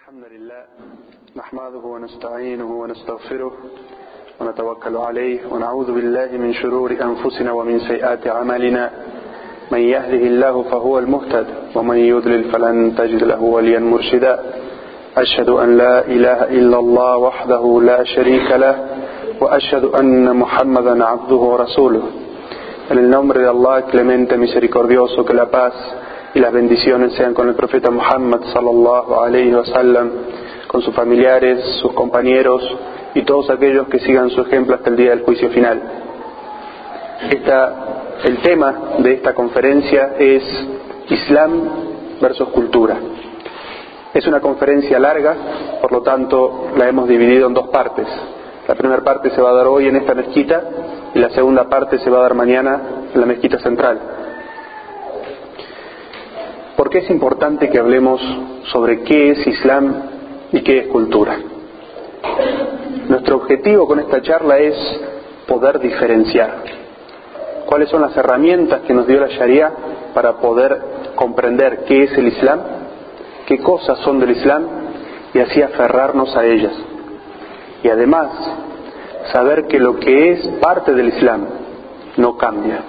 الحمد لله نحمده ونستعينه ونستغفره ونتوكل عليه ونعوذ بالله من شرور أنفسنا ومن سيئات أعمالنا. من يهده الله فهو المهتد ومن يضلل فلن تجد له وليا مرشدا. أشهد أن لا إله إلا الله وحده لا شريك له وأشهد أن محمدا عبده ورسوله. En el nombre de Allah, clemente, misericordioso, que la paz y las bendiciones sean con el profeta Muhammad sallallahu alayhi wa sallam, con sus familiares, sus compañeros y todos aquellos que sigan su ejemplo hasta el día del juicio final. El tema de esta conferencia es Islam versus cultura. Es una conferencia larga, por lo tanto la hemos dividido en dos partes. La primera parte se va a dar hoy en esta mezquita y la segunda parte se va a dar mañana en la mezquita central. ¿Por qué es importante que hablemos sobre qué es Islam y qué es cultura? Nuestro objetivo con esta charla es poder diferenciar cuáles son las herramientas que nos dio la Sharia para poder comprender qué es el Islam, qué cosas son del Islam y así aferrarnos a ellas. Y además, saber que lo que es parte del Islam no cambia.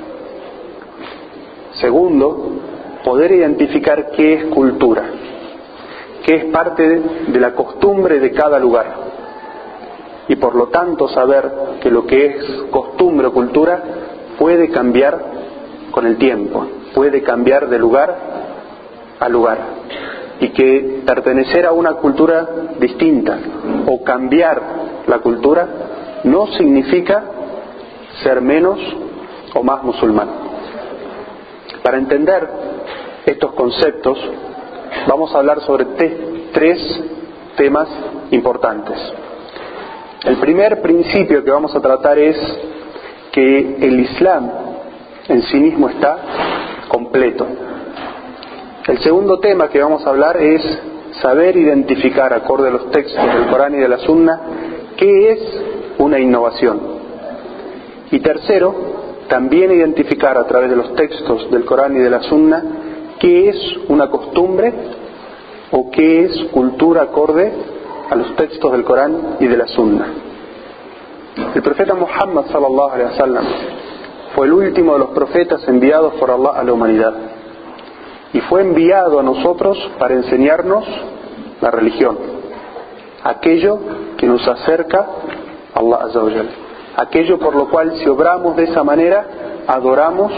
Segundo, poder identificar qué es cultura, qué es parte de la costumbre de cada lugar. Y por lo tanto saber que lo que es costumbre o cultura puede cambiar con el tiempo, puede cambiar de lugar a lugar. Y que pertenecer a una cultura distinta o cambiar la cultura no significa ser menos o más musulmán. Para entender estos conceptos, vamos a hablar sobre tres temas importantes. El primer principio que vamos a tratar es que el Islam en sí mismo está completo. El segundo tema que vamos a hablar es saber identificar, acorde a los textos del Corán y de la Sunna, qué es una innovación. Y tercero, también identificar a través de los textos del Corán y de la Sunna qué es una costumbre o qué es cultura acorde a los textos del Corán y de la Sunna. El profeta Muhammad sallallahu alaihi wasallam fue el último de los profetas enviados por Allah a la humanidad y fue enviado a nosotros para enseñarnos la religión, aquello que nos acerca a Allah aquello por lo cual si obramos de esa manera adoramos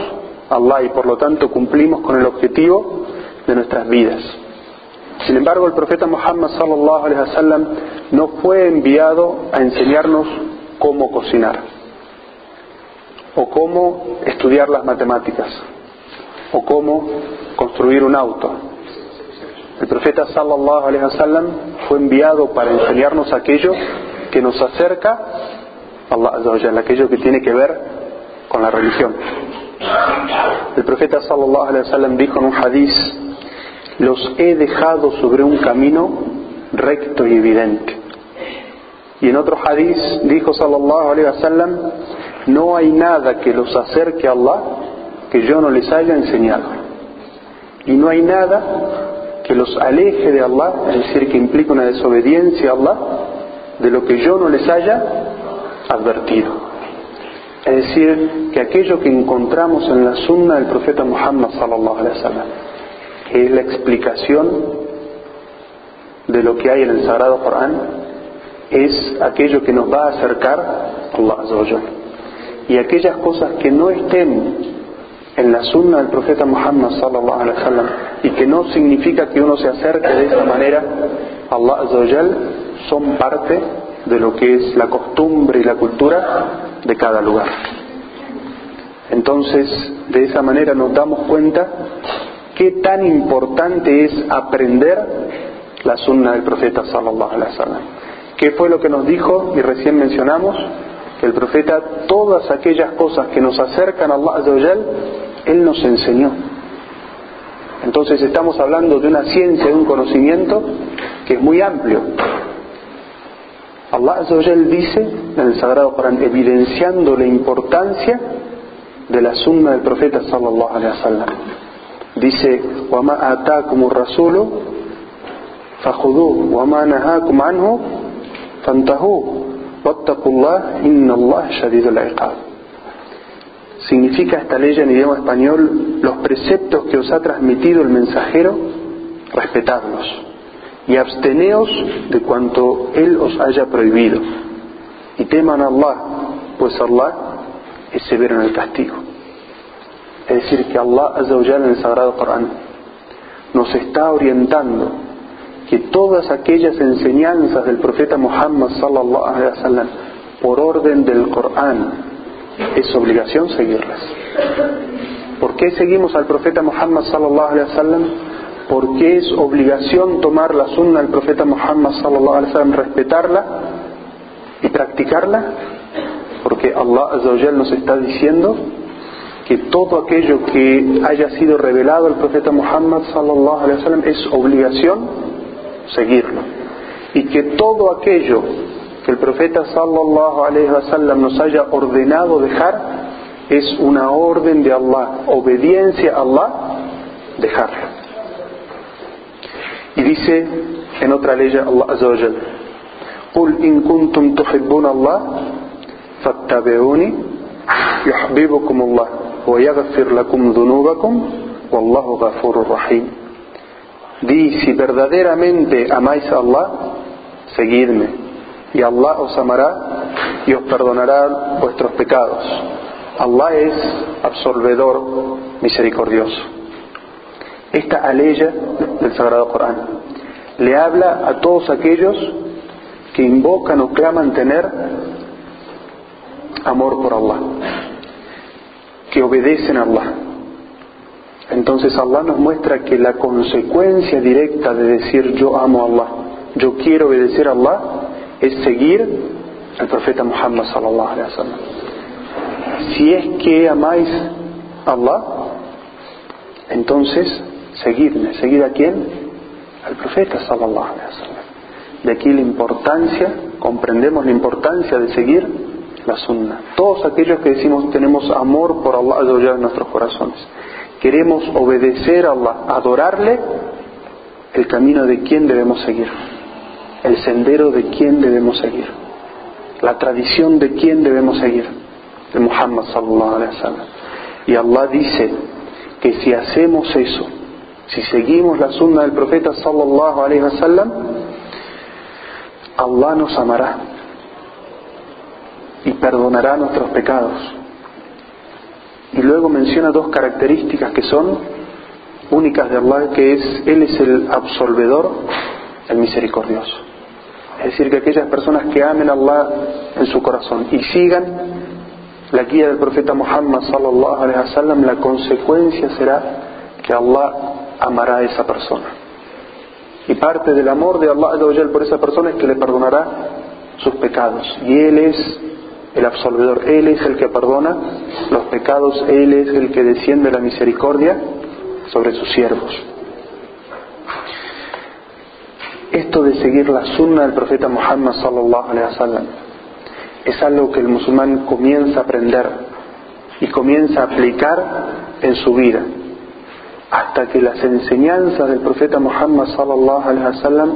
Allah y por lo tanto cumplimos con el objetivo de nuestras vidas. Sin embargo, el profeta Muhammad sallallahu alaihi wasallam no fue enviado a enseñarnos cómo cocinar o cómo estudiar las matemáticas o cómo construir un auto. El profeta sallallahu alaihi wasallam fue enviado para enseñarnos aquello que nos acerca a Allah aquello que tiene que ver con la religión. El profeta sallallahu alaihi wasallam dijo en un hadiz, los he dejado sobre un camino recto y evidente. Y en otro hadiz dijo sallallahu alaihi wasallam, no hay nada que los acerque a Allah que yo no les haya enseñado. Y no hay nada que los aleje de Allah, es decir, que implica una desobediencia a Allah, de lo que yo no les haya advertido. Es decir, que aquello que encontramos en la sunna del profeta Muhammad sallallahu alaihi wasallam, que es la explicación de lo que hay en el Sagrado Corán, es aquello que nos va a acercar a Allah Azza Y aquellas cosas que no estén en la sunna del profeta Muhammad sallallahu alaihi wasallam y que no significa que uno se acerque de esa manera a Allah Azza son parte de lo que es la costumbre y la cultura de cada lugar. Entonces, de esa manera nos damos cuenta qué tan importante es aprender la sunna del profeta sallallahu alaihi wasallam. ¿Qué fue lo que nos dijo y recién mencionamos? Que el profeta todas aquellas cosas que nos acercan a Allah él nos enseñó. Entonces estamos hablando de una ciencia, de un conocimiento que es muy amplio. Allah Azzawajal dice en el Sagrado Corán, evidenciando la importancia de la sunna del profeta sallallahu alaihi wasallam. Dice, وَمَا آتَاكُمُ الرَّسُولُ فخذوه وما نهاكم عنه فانتهوا واتقوا الله إن الله شديد العقاب Significa esta ley en idioma español los preceptos que os ha transmitido el mensajero, respetadlos y absteneos de cuanto Él os haya prohibido. Y teman a Allah, pues Allah es severo en el castigo. Es decir, que Allah en el Sagrado Corán nos está orientando que todas aquellas enseñanzas del profeta Muhammad sallallahu alaihi wasallam por orden del Corán es obligación seguirlas. ¿Por qué seguimos al profeta Muhammad sallallahu alaihi wasallam? Porque es obligación tomar la sunna del profeta Muhammad sallallahu alaihi wasallam, respetarla y practicarla, porque Allah nos está diciendo que todo aquello que haya sido revelado al profeta Muhammad sallallahu alaihi wasallam es obligación seguirlo y que todo aquello que el profeta sallallahu alaihi wasallam nos haya ordenado dejar es una orden de Allah, obediencia a Allah, dejarlo. Y dice en otra ley Allah azza wa jalla, قل إن كنتم تحبون الله فاتبعوني يحببكم الله ويغفر لكم ذنوبكم والله غفور رحيم Di, si verdaderamente amáis a Allah, seguidme, y Allah os amará y os perdonará vuestros pecados. Allah es absolvedor misericordioso. Esta aleya del Sagrado Corán le habla a todos aquellos que invocan o claman tener amor por Allah, que obedecen a Allah. Entonces Allah nos muestra que la consecuencia directa de decir yo amo a Allah, yo quiero obedecer a Allah, es seguir al profeta Muhammad sallallahu alaihi wasallam. Si es que amáis a Allah, entonces seguidme. ¿Seguid a quién? Al profeta sallallahu. De aquí la importancia, comprendemos la importancia de seguir la sunna. Todos aquellos que decimos tenemos amor por Allah en nuestros corazones, queremos obedecer a Allah, adorarle, el camino de quién debemos seguir, el sendero de quién debemos seguir, la tradición de quién debemos seguir, de Muhammad sallallahu alaihi wasallam. Y Allah dice que si hacemos eso, si seguimos la sunna del profeta sallallahu alaihi wasallam, Allah nos amará y perdonará nuestros pecados. Y luego menciona dos características que son únicas de Allah, que es Él es el absolvedor, el misericordioso. Es decir, que aquellas personas que amen a Allah en su corazón y sigan la guía del profeta Muhammad sallallahu alaihi wasallam, la consecuencia será que Allah amará a esa persona. Y parte del amor de Allah por esa persona es que le perdonará sus pecados. Y Él es el absolvedor, Él es el que perdona los pecados, Él es el que desciende la misericordia sobre sus siervos. Esto de seguir la sunna del profeta Muhammad sallallahu alaihi wasallam es algo que el musulmán comienza a aprender y comienza a aplicar en su vida hasta que las enseñanzas del profeta Muhammad sallallahu alaihi wasallam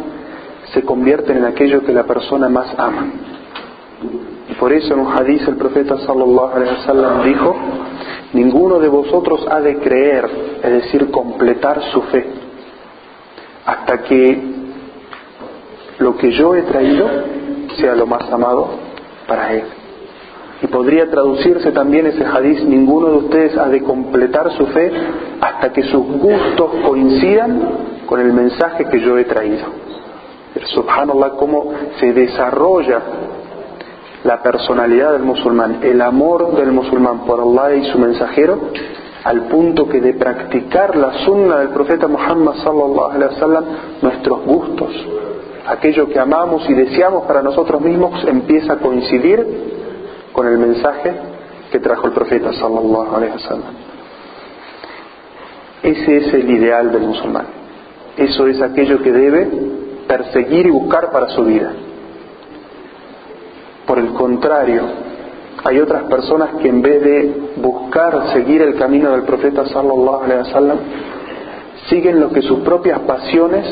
se convierten en aquello que la persona más ama. Y por eso en un hadith el profeta sallallahu alaihi wasallam dijo, ninguno de vosotros ha de creer, es decir, completar su fe, hasta que lo que yo he traído sea lo más amado para él. Y podría traducirse también ese hadiz, ninguno de ustedes ha de completar su fe hasta que sus gustos coincidan con el mensaje que yo he traído. Subhanallah, cómo se desarrolla la personalidad del musulmán, el amor del musulmán por Allah y su mensajero, al punto que de practicar la sunna del profeta Muhammad sallallahu alaihi wasallam, nuestros gustos, aquello que amamos y deseamos para nosotros mismos, empieza a coincidir con el mensaje que trajo el profeta sallallahu alaihi wasallam. Ese es el ideal del musulmán. Eso es aquello que debe perseguir y buscar para su vida. Por el contrario, hay otras personas que en vez de buscar seguir el camino del profeta sallallahu alaihi wasallam, siguen lo que sus propias pasiones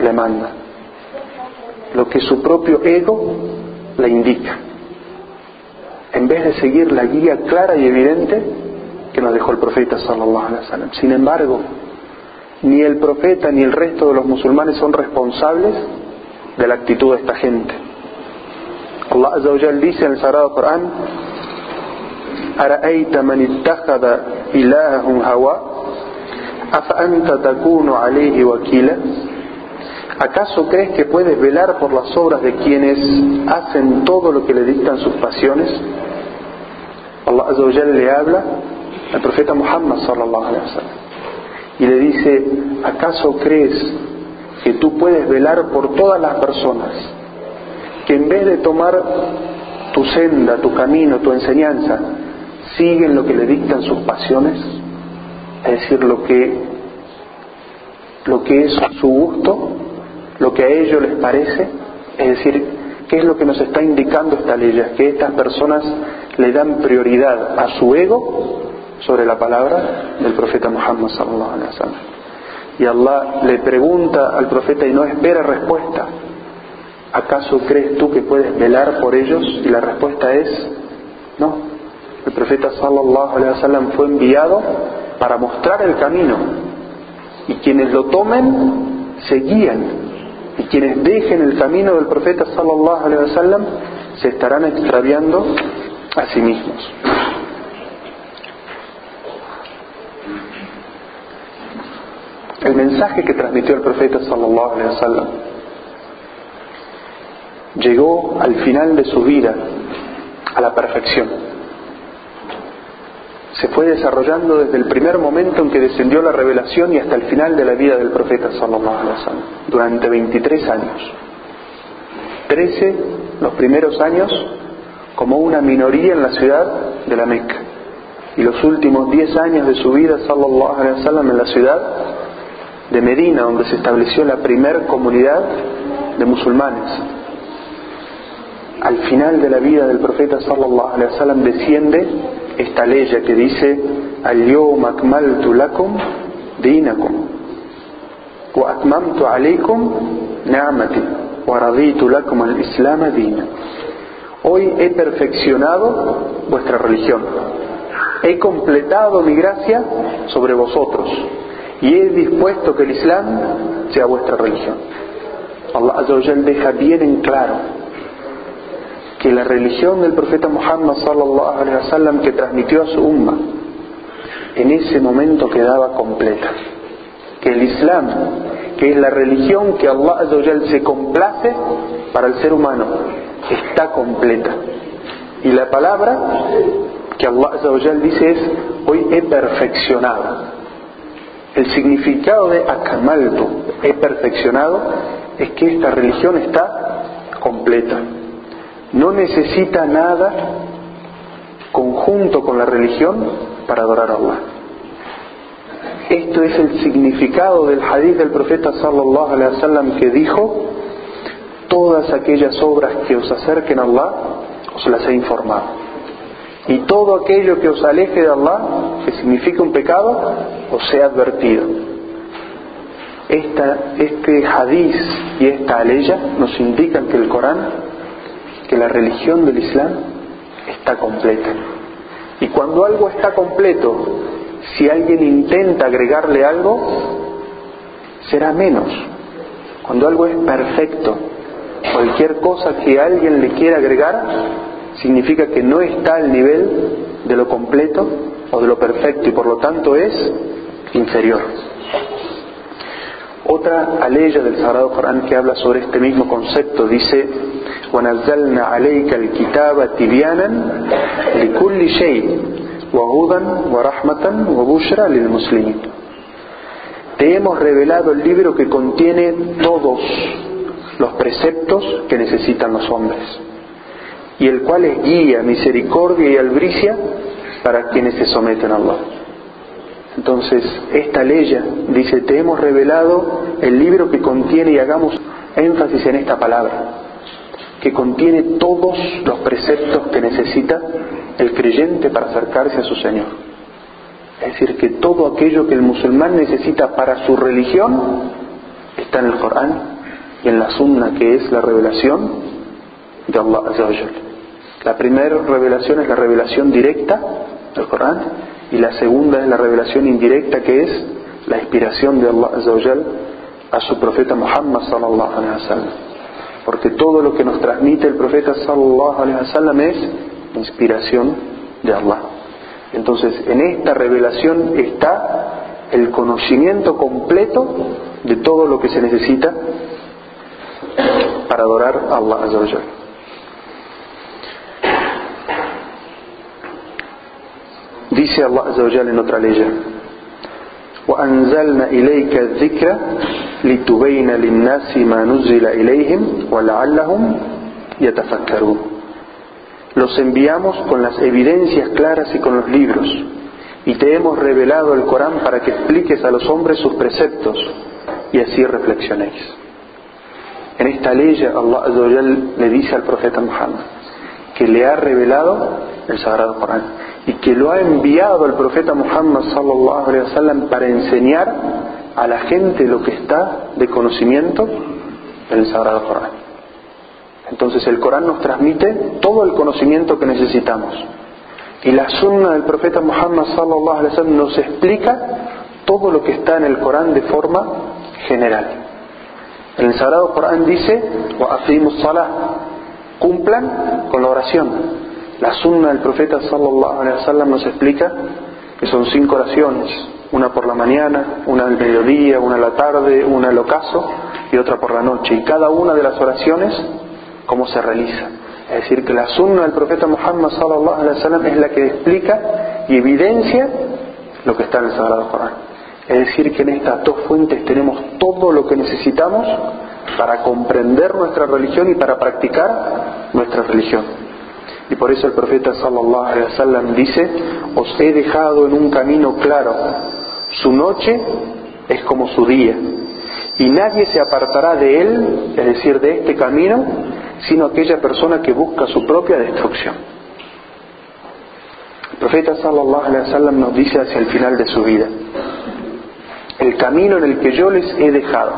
le manda, lo que su propio ego le indica, en vez de seguir la guía clara y evidente que nos dejó el profeta sallallahu alaihi wasallam. Sin embargo, ni el profeta ni el resto de los musulmanes son responsables de la actitud de esta gente. Allah Azza dice en el Sagrado Corán: "Ara'aita man ittakhadha ilahahu hawa afa anta takunu alayhi wakila?" ¿Acaso crees que puedes velar por las obras de quienes hacen todo lo que le dictan sus pasiones? Allah Azza le habla al profeta Muhammad sallallahu alaihi wasallam y le dice, ¿acaso crees que tú puedes velar por todas las personas que en vez de tomar tu senda, tu camino, tu enseñanza, siguen lo que le dictan sus pasiones? Es decir, lo que, lo que es su gusto, lo que a ellos les parece, es decir, ¿qué es lo que nos está indicando esta ley? Que estas personas le dan prioridad a su ego sobre la palabra del profeta Muhammad sallallahu alaihi wasallam. Y Allah le pregunta al profeta y no espera respuesta. ¿Acaso crees tú que puedes velar por ellos? Y la respuesta es no. El profeta sallallahu alaihi wasallam fue enviado para mostrar el camino y quienes lo tomen se guían quienes dejen el camino del profeta sallallahu alaihi wasallam se estarán extraviando a sí mismos. el mensaje que transmitió el profeta sallallahu alaihi wasallam llegó al final de su vida a la perfección. Se fue desarrollando desde el primer momento en que descendió la revelación y hasta el final de la vida del profeta wasallam, durante 23 años. 13 los primeros años como una minoría en la ciudad de la Meca y los últimos 10 años de su vida sallallahu en la ciudad de Medina, donde se estableció la primer comunidad de musulmanes. Al final de la vida del profeta sallallahu alaihi wasallam desciende esta ley que dice lakum dinakum wa atmamtu alaykum ni'mati wa raditu lakum al-islam dina. Hoy he perfeccionado vuestra religión. He completado mi gracia sobre vosotros y he dispuesto que el Islam sea vuestra religión. Allah Azza deja bien en claro que la religión del profeta Muhammad sallallahu alaihi wasallam que transmitió a su umma en ese momento quedaba completa. Que el Islam, que es la religión que Allah se complace para el ser humano, está completa. Y la palabra que Allah dice es hoy he perfeccionado el significado de akamaltu, he perfeccionado, es que esta religión está completa. No necesita nada conjunto con la religión para adorar a Allah. Esto es el significado del hadith del profeta sallallahu alaihi wasallam que dijo: Todas aquellas obras que os acerquen a Allah os las he informado y todo aquello que os aleje de Allah, que significa un pecado, os sea advertido. este hadiz y esta aleya nos indican que el Corán, que la religión del Islam está completa. Y cuando algo está completo, si alguien intenta agregarle algo, será menos. Cuando algo es perfecto, cualquier cosa que alguien le quiera agregar, significa que no está al nivel de lo completo o de lo perfecto y por lo tanto es inferior. Otra aleya del Sagrado Corán que habla sobre este mismo concepto dice وَنَزَّلْنَا عَلَيْكَ الْكِتَابَ تِبْيَانًا لِكُلِّ شَيْءٍ وَهُدًى وَرَحْمَةً وَبُشْرًا لِلْمُسْلِمِينَ Te hemos revelado el libro que contiene todos los preceptos que necesitan los hombres y el cual es guía, misericordia y albricia para quienes se someten a Allah. Entonces, esta ley dice, te hemos revelado el libro que contiene, y hagamos énfasis en esta palabra, que contiene todos los preceptos que necesita el creyente para acercarse a su Señor. Es decir, que todo aquello que el musulmán necesita para su religión está en el Corán y en la sunna que es la revelación de Allah La primera revelación es la revelación directa del Corán y la segunda es la revelación indirecta que es la inspiración de Allah Azza a su profeta Muhammad sallallahu alaihi wasallam. Porque todo lo que nos transmite el profeta sallallahu alaihi wasallam es inspiración de Allah. Entonces, en esta revelación está el conocimiento completo de todo lo que se necesita para adorar a Allah Azza Dice Allah Azza en otra ley وأنزلنا إليك الذكر لتبين للناس ما نزل إليهم ولعلهم يتفكرون Los enviamos con las evidencias claras y con los libros y te hemos revelado el Corán para que expliques a los hombres sus preceptos y así reflexionéis. En esta ley Allah le dice al profeta Muhammad que le ha revelado el Sagrado Corán y que lo ha enviado al profeta Muhammad sallallahu alaihi wasallam para enseñar a la gente lo que está de conocimiento en el Sagrado Corán. Entonces el Corán nos transmite todo el conocimiento que necesitamos. Y la sunna del profeta Muhammad sallallahu alaihi wasallam nos explica todo lo que está en el Corán de forma general. En el Sagrado Corán dice, wa salah, cumplan con la oración. La sunna del profeta sallallahu alaihi wasallam nos explica que son cinco oraciones, una por la mañana, una al mediodía, una a la tarde, una al ocaso y otra por la noche. Y cada una de las oraciones, cómo se realiza. Es decir, que la sunna del profeta Muhammad sallallahu alaihi wasallam es la que explica y evidencia lo que está en el Sagrado Corán. Es decir, que en estas dos fuentes tenemos todo lo que necesitamos para comprender nuestra religión y para practicar nuestra religión. Y por eso el profeta sallallahu alaihi wasallam dice, os he dejado en un camino claro, su noche es como su día, y nadie se apartará de él, es decir, de este camino, sino aquella persona que busca su propia destrucción. El profeta sallallahu alaihi wasallam nos dice hacia el final de su vida, el camino en el que yo les he dejado,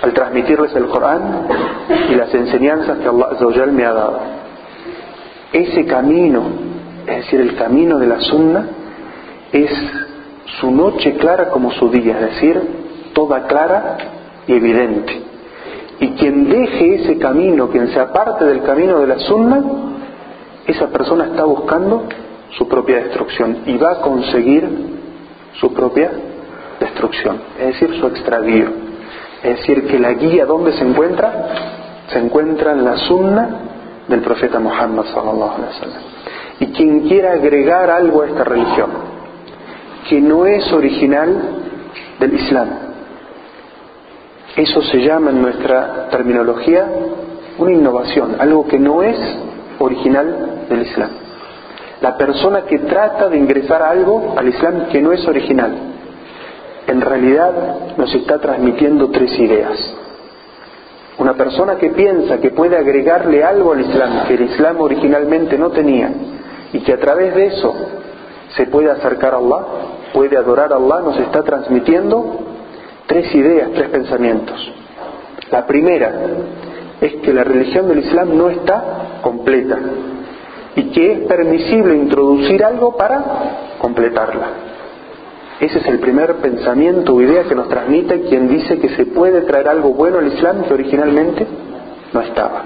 al transmitirles el Corán y las enseñanzas que Allah me ha dado ese camino, es decir, el camino de la sunna, es su noche clara como su día, es decir, toda clara y evidente. Y quien deje ese camino, quien se aparte del camino de la sunna, esa persona está buscando su propia destrucción y va a conseguir su propia destrucción, es decir, su extravío. Es decir, que la guía donde se encuentra, se encuentra en la sunna del profeta Muhammad sallallahu alaihi wasallam. Y quien quiera agregar algo a esta religión que no es original del Islam, eso se llama en nuestra terminología una innovación, algo que no es original del Islam. La persona que trata de ingresar algo al Islam que no es original, en realidad nos está transmitiendo tres ideas. Una persona que piensa que puede agregarle algo al Islam que el Islam originalmente no tenía y que a través de eso se puede acercar a Allah, puede adorar a Allah, nos está transmitiendo tres ideas, tres pensamientos. La primera es que la religión del Islam no está completa y que es permisible introducir algo para completarla. Ese es el primer pensamiento o idea que nos transmite quien dice que se puede traer algo bueno al Islam que originalmente no estaba.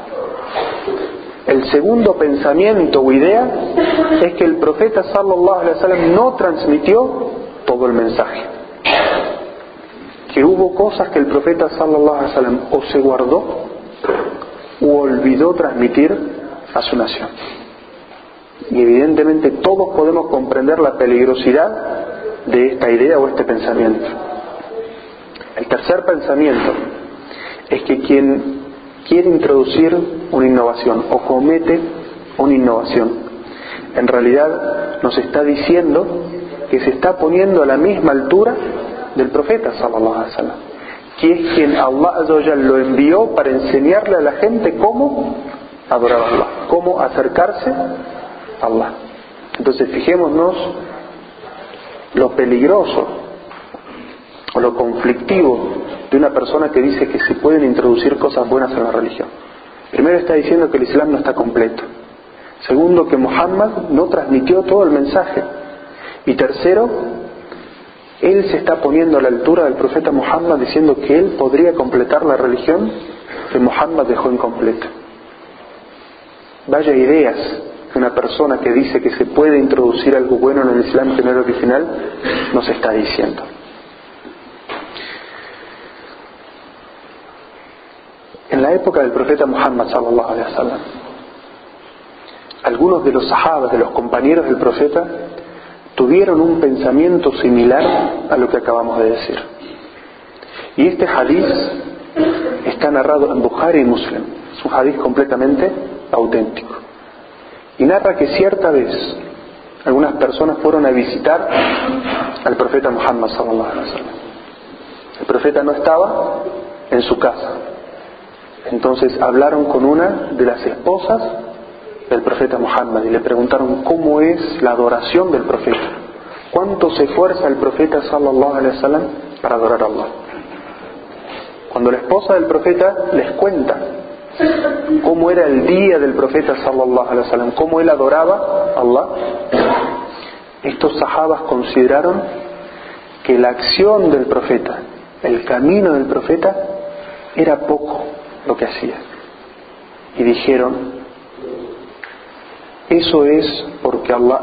El segundo pensamiento o idea es que el profeta sallallahu alaihi wasallam no transmitió todo el mensaje. Que hubo cosas que el profeta sallallahu alaihi wasallam o se guardó o olvidó transmitir a su nación. Y evidentemente todos podemos comprender la peligrosidad de esta idea o este pensamiento. El tercer pensamiento es que quien quiere introducir una innovación o comete una innovación, en realidad nos está diciendo que se está poniendo a la misma altura del profeta sallallahu alaihi wasallam, que es quien Allah lo envió para enseñarle a la gente cómo adorar a Allah, cómo acercarse a Allah. Entonces fijémonos lo peligroso o lo conflictivo de una persona que dice que se pueden introducir cosas buenas en la religión. Primero está diciendo que el Islam no está completo. Segundo, que Muhammad no transmitió todo el mensaje. Y tercero, él se está poniendo a la altura del profeta Muhammad diciendo que él podría completar la religión que Muhammad dejó incompleta. Vaya ideas una persona que dice que se puede introducir algo bueno en el Islam que no original nos está diciendo. En la época del profeta Muhammad sallallahu alaihi wasallam, algunos de los sahabas, de los compañeros del profeta, tuvieron un pensamiento similar a lo que acabamos de decir. Y este hadiz está narrado en Bukhari y Muslim. Es un hadiz completamente auténtico. Y narra que cierta vez algunas personas fueron a visitar al profeta Muhammad sallallahu. El profeta no estaba en su casa. Entonces hablaron con una de las esposas del profeta Muhammad y le preguntaron cómo es la adoración del profeta. ¿Cuánto se esfuerza el profeta sallallahu alaihi wasallam para adorar a Allah? Cuando la esposa del profeta les cuenta cómo era el día del profeta sallallahu alaihi wasallam, cómo él adoraba a Allah, estos sahabas consideraron que la acción del profeta, el camino del profeta, era poco lo que hacía. Y dijeron, eso es porque Allah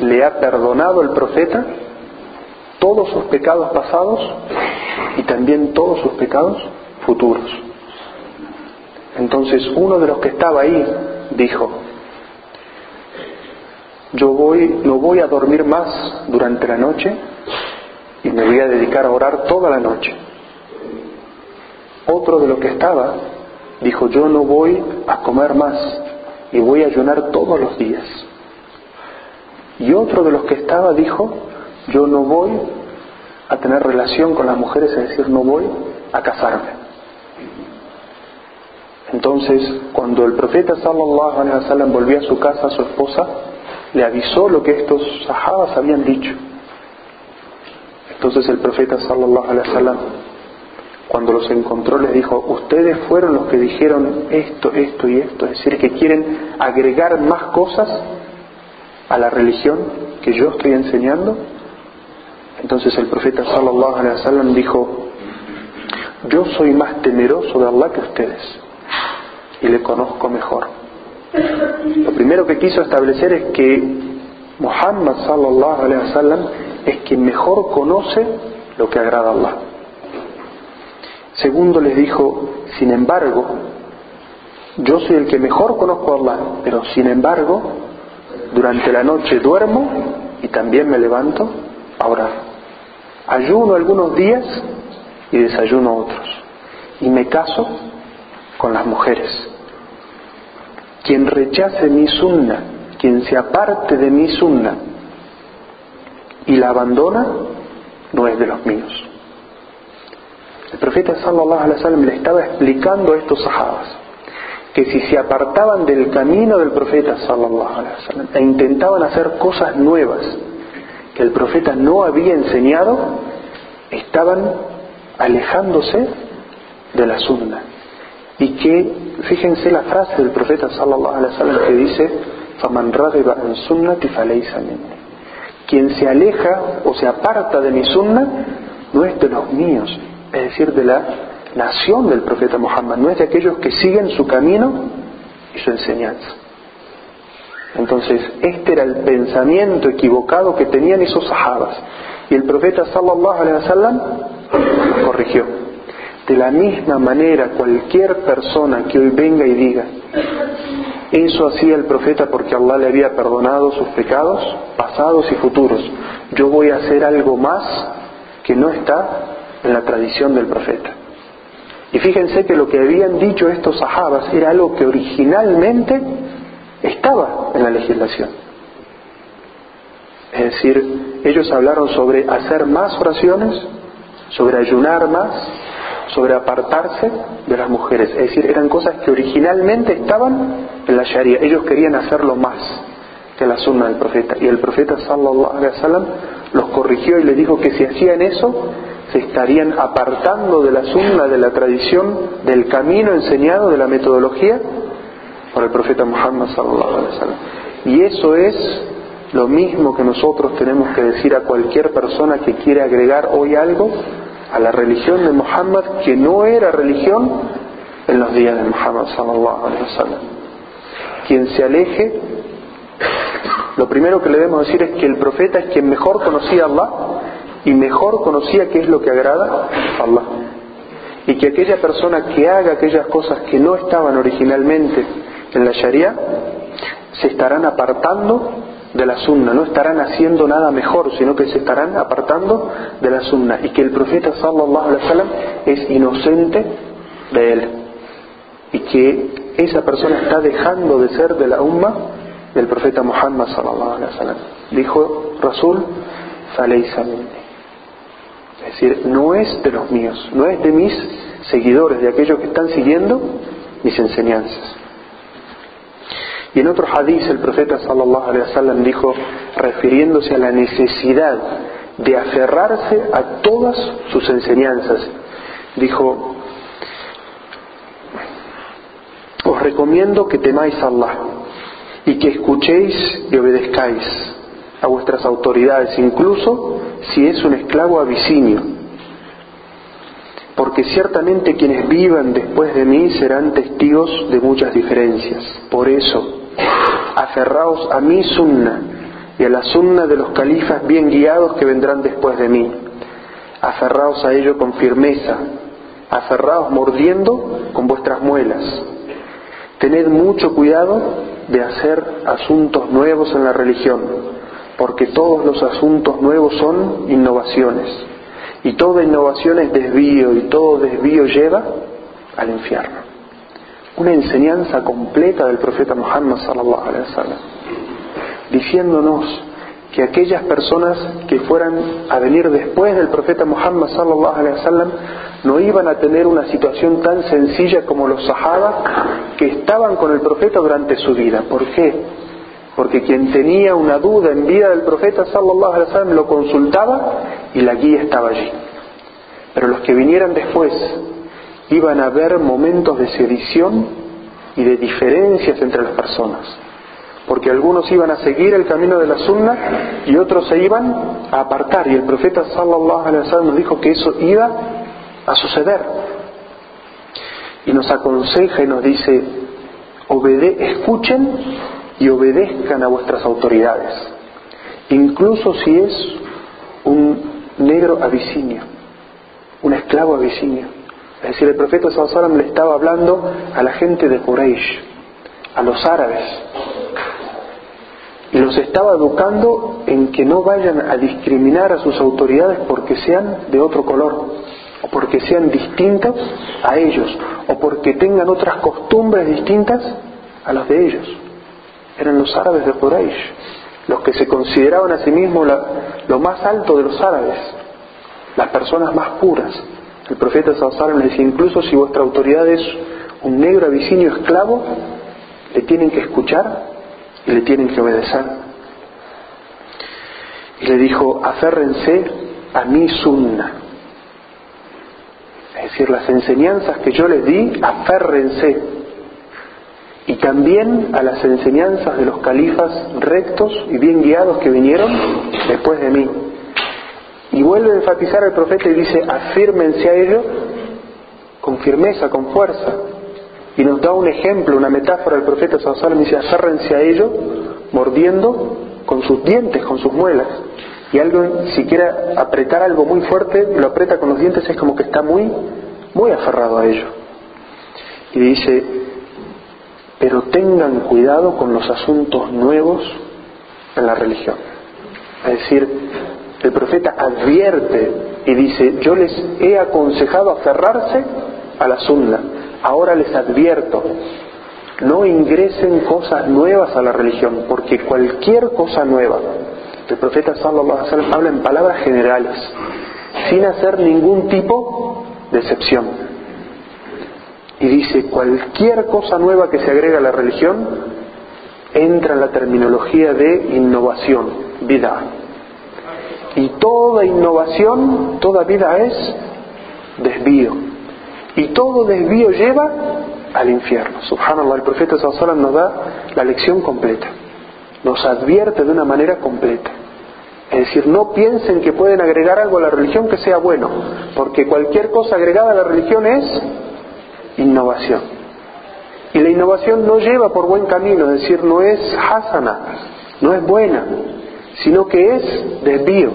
le ha perdonado al profeta todos sus pecados pasados y también todos sus pecados futuros. Entonces uno de los que estaba ahí dijo, yo voy, no voy a dormir más durante la noche y me voy a dedicar a orar toda la noche. Otro de los que estaba dijo, yo no voy a comer más y voy a ayunar todos los días. Y otro de los que estaba dijo, yo no voy a tener relación con las mujeres, es decir, no voy a casarme. Entonces, cuando el profeta sallallahu alaihi wasallam volvió a su casa, a su esposa, le avisó lo que estos sahabas habían dicho. Entonces el profeta sallallahu alaihi wasallam cuando los encontró les dijo, ustedes fueron los que dijeron esto, esto y esto, es decir, que quieren agregar más cosas a la religión que yo estoy enseñando. Entonces el profeta sallallahu alaihi wasallam dijo, yo soy más temeroso de Allah que ustedes y le conozco mejor. Lo primero que quiso establecer es que Muhammad sallallahu alaihi wasallam es quien mejor conoce lo que agrada a Allah. Segundo les dijo, sin embargo, yo soy el que mejor conozco a Allah, pero sin embargo, durante la noche duermo y también me levanto a orar. Ayuno algunos días y desayuno otros. Y me caso con las mujeres. Quien rechace mi sunna, quien se aparte de mi sunna y la abandona, no es de los míos. El profeta sallallahu le estaba explicando a estos sahabas que si se apartaban del camino del profeta sallallahu e intentaban hacer cosas nuevas que el profeta no había enseñado, estaban alejándose de la sunna. Y que, fíjense la frase del profeta sallallahu alaihi wasallam que dice, "Faman an sunnati minni." Quien se aleja o se aparta de mi sunna no es de los míos, es decir, de la nación del profeta Muhammad, no es de aquellos que siguen su camino y su enseñanza. Entonces, este era el pensamiento equivocado que tenían esos sahabas. Y el profeta sallallahu alaihi wasallam corrigió. De la misma manera, cualquier persona que hoy venga y diga, eso hacía el profeta porque Allah le había perdonado sus pecados pasados y futuros. Yo voy a hacer algo más que no está en la tradición del profeta. Y fíjense que lo que habían dicho estos sahabas era algo que originalmente estaba en la legislación. Es decir, ellos hablaron sobre hacer más oraciones, sobre ayunar más, sobre apartarse de las mujeres. Es decir, eran cosas que originalmente estaban en la Sharia. Ellos querían hacerlo más que la sunna del profeta. Y el profeta sallallahu alaihi wasallam los corrigió y les dijo que si hacían eso, se estarían apartando de la sunna, de la tradición, del camino enseñado, de la metodología por el profeta Muhammad sallallahu alaihi wasallam. Y eso es lo mismo que nosotros tenemos que decir a cualquier persona que quiere agregar hoy algo a la religión de Muhammad que no era religión en los días de Muhammad sallallahu wasallam. Quien se aleje, lo primero que le debemos decir es que el profeta es quien mejor conocía a Allah y mejor conocía qué es lo que agrada a Allah. Y que aquella persona que haga aquellas cosas que no estaban originalmente en la Sharia, se estarán apartando de la sunna, no estarán haciendo nada mejor, sino que se estarán apartando de la sunna y que el profeta sallallahu alaihi wasallam es inocente de él y que esa persona está dejando de ser de la umma del profeta Muhammad sallallahu alaihi wasallam. Dijo Rasul, es decir, no es de los míos, no es de mis seguidores, de aquellos que están siguiendo mis enseñanzas. Y en otro hadith el profeta sallallahu alaihi wasallam dijo, refiriéndose a la necesidad de aferrarse a todas sus enseñanzas, dijo, os recomiendo que temáis a Allah y que escuchéis y obedezcáis a vuestras autoridades, incluso si es un esclavo abisinio, porque ciertamente quienes vivan después de mí serán testigos de muchas diferencias. Por eso, aferraos a mi sunna y a la sunna de los califas bien guiados que vendrán después de mí. Aferraos a ello con firmeza, aferraos mordiendo con vuestras muelas. Tened mucho cuidado de hacer asuntos nuevos en la religión, porque todos los asuntos nuevos son innovaciones, y toda innovación es desvío, y todo desvío lleva al infierno una enseñanza completa del profeta Muhammad sallallahu alaihi wasallam, diciéndonos que aquellas personas que fueran a venir después del profeta Muhammad sallallahu alaihi wasallam no iban a tener una situación tan sencilla como los sahaba que estaban con el profeta durante su vida. ¿Por qué? Porque quien tenía una duda en vida del profeta sallallahu alaihi wasallam lo consultaba y la guía estaba allí. Pero los que vinieran después iban a haber momentos de sedición y de diferencias entre las personas, porque algunos iban a seguir el camino de la sunna y otros se iban a apartar, y el profeta sallallahu alaihi wasallam nos dijo que eso iba a suceder. Y nos aconseja y nos dice, obede escuchen y obedezcan a vuestras autoridades, incluso si es un negro abisinio, un esclavo abisinio. Es decir, el profeta Sallallahu le estaba hablando a la gente de Quraysh, a los árabes, y los estaba educando en que no vayan a discriminar a sus autoridades porque sean de otro color, o porque sean distintos a ellos, o porque tengan otras costumbres distintas a las de ellos. Eran los árabes de Quraysh, los que se consideraban a sí mismos lo más alto de los árabes, las personas más puras. El profeta Sallallahu le dice, incluso si vuestra autoridad es un negro abisinio esclavo, le tienen que escuchar y le tienen que obedecer. Y le dijo, aférrense a mi sunna. Es decir, las enseñanzas que yo les di, aférrense. Y también a las enseñanzas de los califas rectos y bien guiados que vinieron después de mí. Y vuelve a enfatizar el profeta y dice, afírmense a ello con firmeza, con fuerza. Y nos da un ejemplo, una metáfora del profeta Sallallahu dice, aférrense a ello mordiendo con sus dientes, con sus muelas. Y alguien, si quiere apretar algo muy fuerte, lo aprieta con los dientes, es como que está muy, muy aferrado a ello. Y dice, pero tengan cuidado con los asuntos nuevos en la religión. Es decir, el profeta advierte y dice, yo les he aconsejado aferrarse a la sunna, ahora les advierto, no ingresen cosas nuevas a la religión, porque cualquier cosa nueva, el profeta sallallahu alaihi wasallam habla en palabras generales, sin hacer ningún tipo de excepción. Y dice, cualquier cosa nueva que se agrega a la religión entra en la terminología de innovación, vida. Y toda innovación, toda vida es desvío. Y todo desvío lleva al infierno. Subhanallah, el profeta sallallahu nos da la lección completa. Nos advierte de una manera completa. Es decir, no piensen que pueden agregar algo a la religión que sea bueno, porque cualquier cosa agregada a la religión es innovación. Y la innovación no lleva por buen camino, es decir, no es hasana, no es buena, sino que es desvío.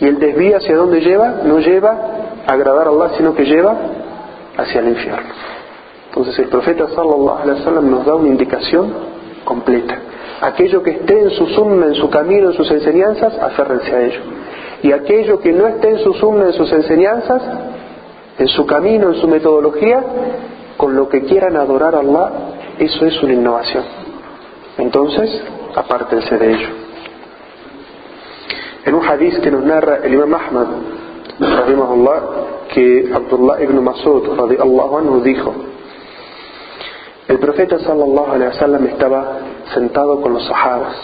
Y el desvío hacia dónde lleva? No lleva a agradar a Allah, sino que lleva hacia el infierno. Entonces el profeta sallallahu alaihi wasallam nos da una indicación completa. Aquello que esté en su sunna, en su camino, en sus enseñanzas, aférrense a ello. Y aquello que no esté en su sunna, en sus enseñanzas, en su camino, en su metodología, con lo que quieran adorar a Allah, eso es una innovación. Entonces, apártense de ello. En un hadith que nos narra el Imam Ahmad, Allah, que Abdullah ibn Masud anhu dijo, el profeta sallallahu alaihi wasallam estaba sentado con los sahabas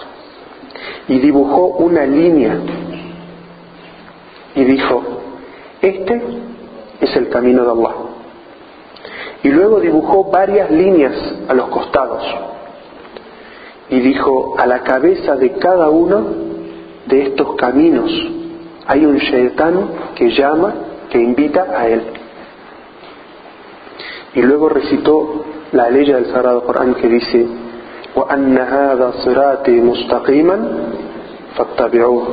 y dibujó una línea y dijo, este es el camino de Allah. Y luego dibujó varias líneas a los costados y dijo, a la cabeza de cada uno de estos caminos hay un shaitán que llama, que invita a él. Y luego recitó la ley del Sagrado Corán que dice, وأن هذا صراطي مستقيما فاتبعوه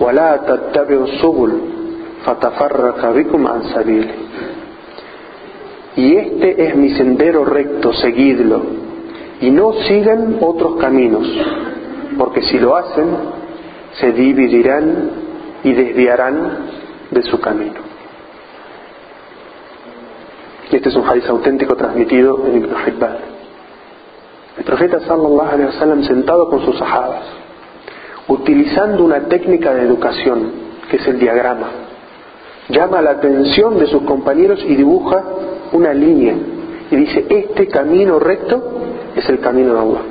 ولا تتبعوا السبل فتفرق بكم عن سبيله y este es mi sendero recto, seguidlo, y no sigan otros caminos, porque si lo hacen, se dividirán y desviarán de su camino. Este es un hadith auténtico transmitido en Ibn Hibban. El profeta sallallahu alaihi wasallam sentado con sus sahabas, utilizando una técnica de educación, que es el diagrama, llama la atención de sus compañeros y dibuja una línea y dice, este camino recto es el camino de Allah.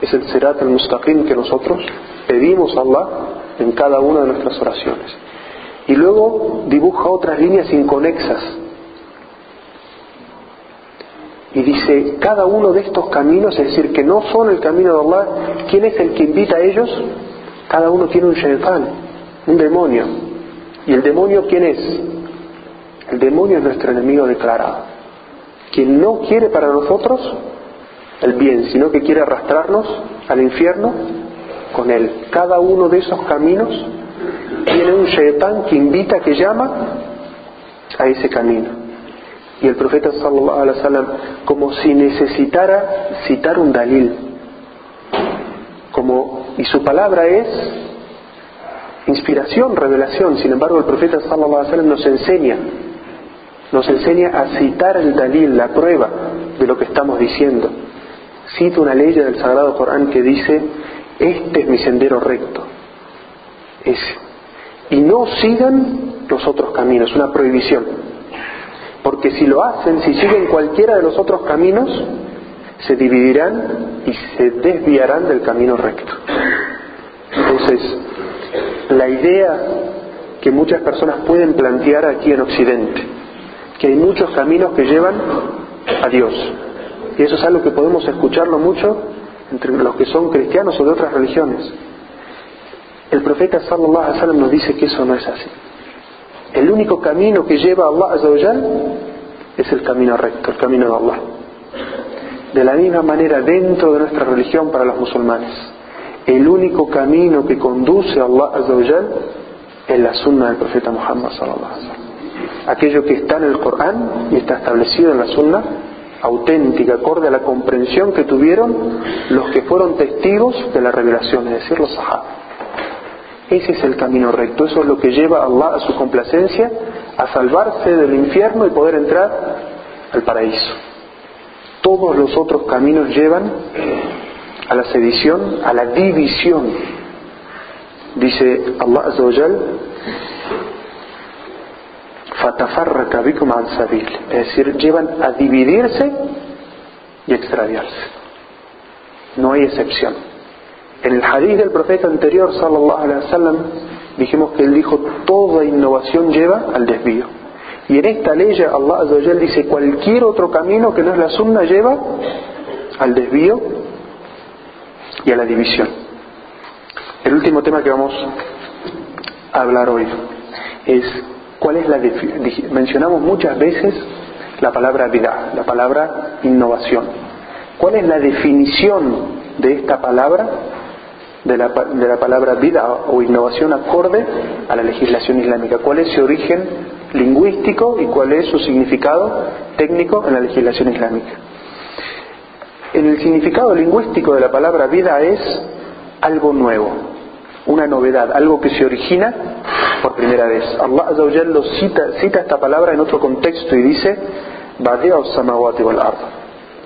Es el Serat al-Mustaqim que nosotros pedimos a Allah en cada una de nuestras oraciones. Y luego dibuja otras líneas inconexas y dice, cada uno de estos caminos, es decir, que no son el camino de Allah, ¿quién es el que invita a ellos? Cada uno tiene un shaytan, un demonio. ¿Y el demonio quién es? El demonio es nuestro enemigo declarado. Quien no quiere para nosotros el bien, sino que quiere arrastrarnos al infierno con él. Cada uno de esos caminos tiene un shaytan que invita, que llama a ese camino. Y el profeta sallallahu alaihi como si necesitara citar un dalil. Como y su palabra es inspiración, revelación. Sin embargo, el profeta sallallahu alaihi wasallam nos enseña nos enseña a citar el dalil, la prueba de lo que estamos diciendo. Cita una ley del Sagrado Corán que dice, este es mi sendero recto. Ese. Y no sigan los otros caminos, una prohibición porque si lo hacen, si siguen cualquiera de los otros caminos, se dividirán y se desviarán del camino recto. Entonces, la idea que muchas personas pueden plantear aquí en Occidente, que hay muchos caminos que llevan a Dios, y eso es algo que podemos escucharlo mucho entre los que son cristianos o de otras religiones. El profeta sallallahu alaihi wasallam nos dice que eso no es así. El único camino que lleva a Allah Azzawajal es el camino recto, el camino de Allah. De la misma manera dentro de nuestra religión para los musulmanes, el único camino que conduce a Allah Azzawajal es la sunna del profeta Muhammad sallallahu alaihi wasallam. Aquello que está en el Corán y está establecido en la sunna auténtica, acorde a la comprensión que tuvieron los que fueron testigos de la revelación, es decir, los sahabas. Ese es el camino recto, eso es lo que lleva a Allah a su complacencia, a salvarse del infierno y poder entrar al paraíso. Todos los otros caminos llevan a la sedición, a la división. Dice Allah Azza es decir, llevan a dividirse y extraviarse. No hay excepción. En el hadith del profeta anterior, sallallahu alaihi wasallam, dijimos que él dijo, toda innovación lleva al desvío. Y en esta ley Allah Azza dice, cualquier otro camino que no es la sunna lleva al desvío y a la división. El último tema que vamos a hablar hoy es cuál es la mencionamos muchas veces la palabra vida, la palabra innovación. ¿Cuál es la definición de esta palabra, de la, de la palabra vida o innovación acorde a la legislación islámica? ¿Cuál es su origen lingüístico y cuál es su significado técnico en la legislación islámica? En el significado lingüístico de la palabra vida es algo nuevo, una novedad, algo que se origina por primera vez. Allah lo cita, esta palabra en otro contexto y dice samawati wal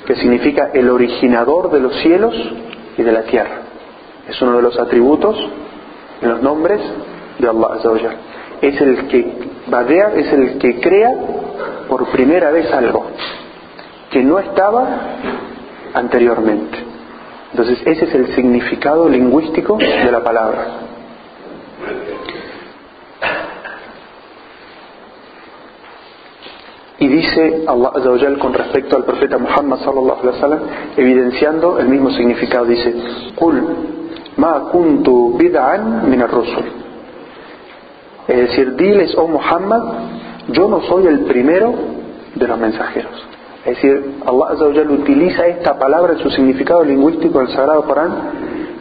que significa el originador de los cielos y de la tierra. Es uno de los atributos, de los nombres de Allah Azawajal. Es el que Badea es el que crea por primera vez algo que no estaba anteriormente. Entonces ese es el significado lingüístico de la palabra. Y dice Allah Azza con respecto al profeta Muhammad sallallahu alaihi wasallam, evidenciando el mismo significado, dice: "Qul ma kuntu bid'an min ar-rusul." Es decir, diles, oh Muhammad, yo no soy el primero de los mensajeros. Es decir, Allah Azza utiliza esta palabra en su significado lingüístico del Sagrado Corán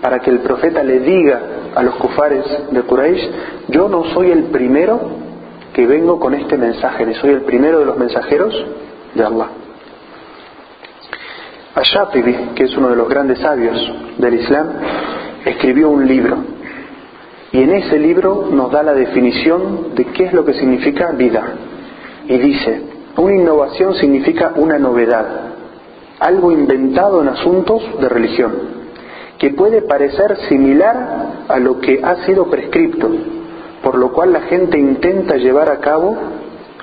para que el profeta le diga a los kufares de Quraysh, yo no soy el primero que vengo con este mensaje, ni soy el primero de los mensajeros de Allah. Ashatibi, que es uno de los grandes sabios del Islam, escribió un libro y en ese libro nos da la definición de qué es lo que significa vida. Y dice, una innovación significa una novedad, algo inventado en asuntos de religión, que puede parecer similar a lo que ha sido prescripto, por lo cual la gente intenta llevar a cabo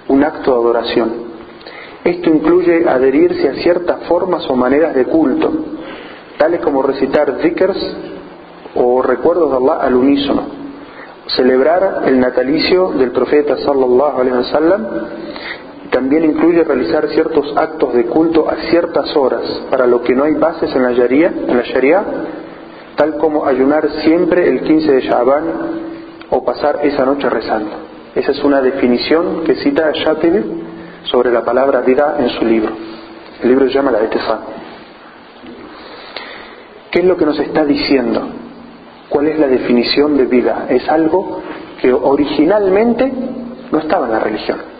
un acto de adoración. Esto incluye adherirse a ciertas formas o maneras de culto, tales como recitar zikrs o recuerdos de Allah al unísono, celebrar el natalicio del profeta sallallahu alaihi wasallam también incluye realizar ciertos actos de culto a ciertas horas, para lo que no hay bases en la Sharia, en la Sharia tal como ayunar siempre el 15 de Shaban o pasar esa noche rezando. Esa es una definición que cita Shatibi sobre la palabra vida en su libro. El libro se llama La Etefá. ¿Qué es lo que nos está diciendo? ¿Cuál es la definición de vida? Es algo que originalmente no estaba en la religión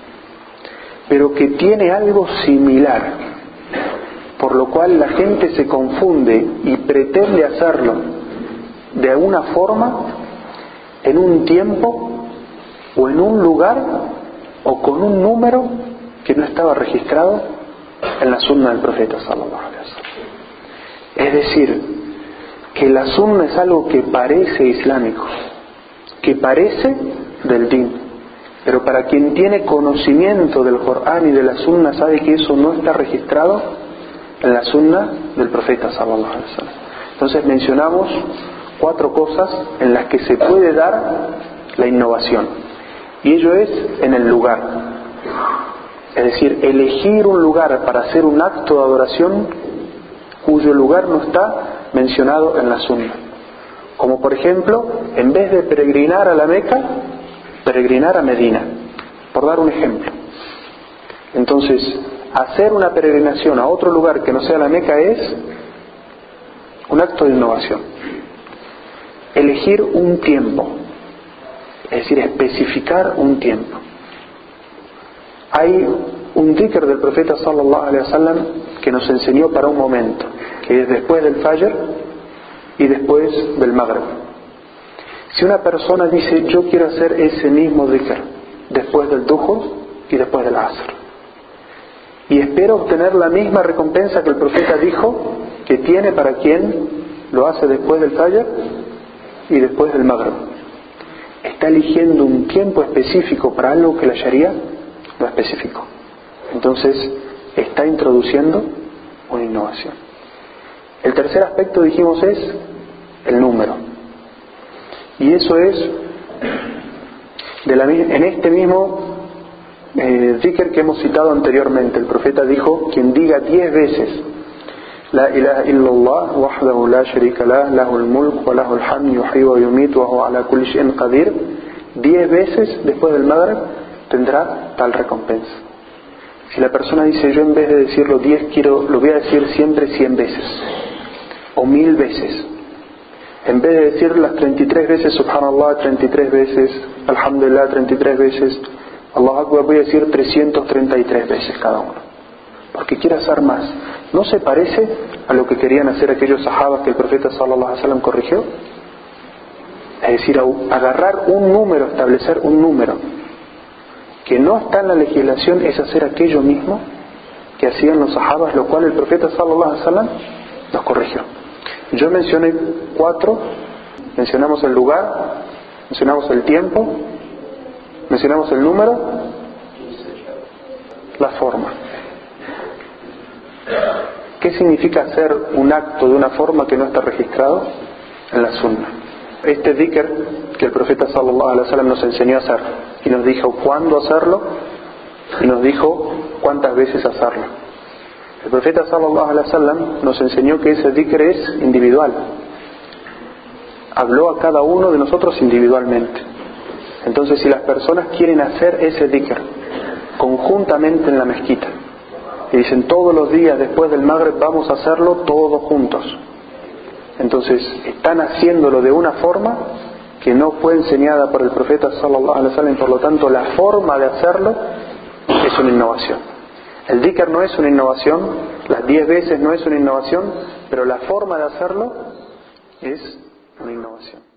pero que tiene algo similar, por lo cual la gente se confunde y pretende hacerlo de alguna forma, en un tiempo o en un lugar o con un número que no estaba registrado en la sunna del profeta sallallahu Es decir, que la sunna es algo que parece islámico, que parece del din, pero para quien tiene conocimiento del Corán y de la Sunna sabe que eso no está registrado en la Sunna del profeta sallallahu alaihi wasallam. Entonces mencionamos cuatro cosas en las que se puede dar la innovación. Y ello es en el lugar. Es decir, elegir un lugar para hacer un acto de adoración cuyo lugar no está mencionado en la Sunna. Como por ejemplo, en vez de peregrinar a la Meca, peregrinar a Medina, por dar un ejemplo. Entonces, hacer una peregrinación a otro lugar que no sea la Meca es un acto de innovación. Elegir un tiempo, es decir, especificar un tiempo. Hay un dhikr del profeta sallallahu alaihi wasallam que nos enseñó para un momento, que es después del Fajr y después del Maghrib. Si una persona dice, yo quiero hacer ese mismo dhikr después del dujo y después del asr, y espero obtener la misma recompensa que el profeta dijo que tiene para quien lo hace después del fajr y después del maghrib. Está eligiendo un tiempo específico para algo que la Sharia no especificó. Entonces, está introduciendo una innovación. El tercer aspecto, dijimos, es el número. Y eso es en este mismo eh, que hemos citado anteriormente, el profeta dijo, quien diga diez veces, Wahdahu la sharika lah, lahul mulk wa lahul hamd yuhyi wa yumit wa huwa ala kulli shay'in qadir, diez veces después del Maghrib tendrá tal recompensa. Si la persona dice yo en vez de decirlo diez quiero, lo voy a decir siempre cien veces o mil veces. En vez de decir las 33 veces Subhanallah, 33 veces Alhamdulillah, 33 veces Allah Akbar, voy a decir 333 veces cada uno. Porque quiere hacer más. ¿No se parece a lo que querían hacer aquellos sahabas que el profeta sallallahu alaihi wasallam corrigió? Es decir, agarrar un número, establecer un número que no está en la legislación es hacer aquello mismo que hacían los sahabas, lo cual el profeta sallallahu alaihi wasallam nos corrigió. Yo mencioné cuatro, mencionamos el lugar, mencionamos el tiempo, mencionamos el número, la forma. ¿Qué significa hacer un acto de una forma que no está registrado en la sunna? Este dhikr que el profeta sallallahu alaihi wasallam nos enseñó a hacer y nos dijo cuándo hacerlo y nos dijo cuántas veces hacerlo. El profeta sallallahu alaihi wasallam nos enseñó que ese dhikr es individual. Habló a cada uno de nosotros individualmente. Entonces, si las personas quieren hacer ese dhikr conjuntamente en la mezquita, y dicen todos los días después del Maghreb vamos a hacerlo todos juntos. Entonces, están haciéndolo de una forma que no fue enseñada por el profeta sallallahu alaihi por lo tanto la forma de hacerlo es una innovación. El dhikr no es una innovación, las diez veces no es una innovación, pero la forma de hacerlo es una innovación.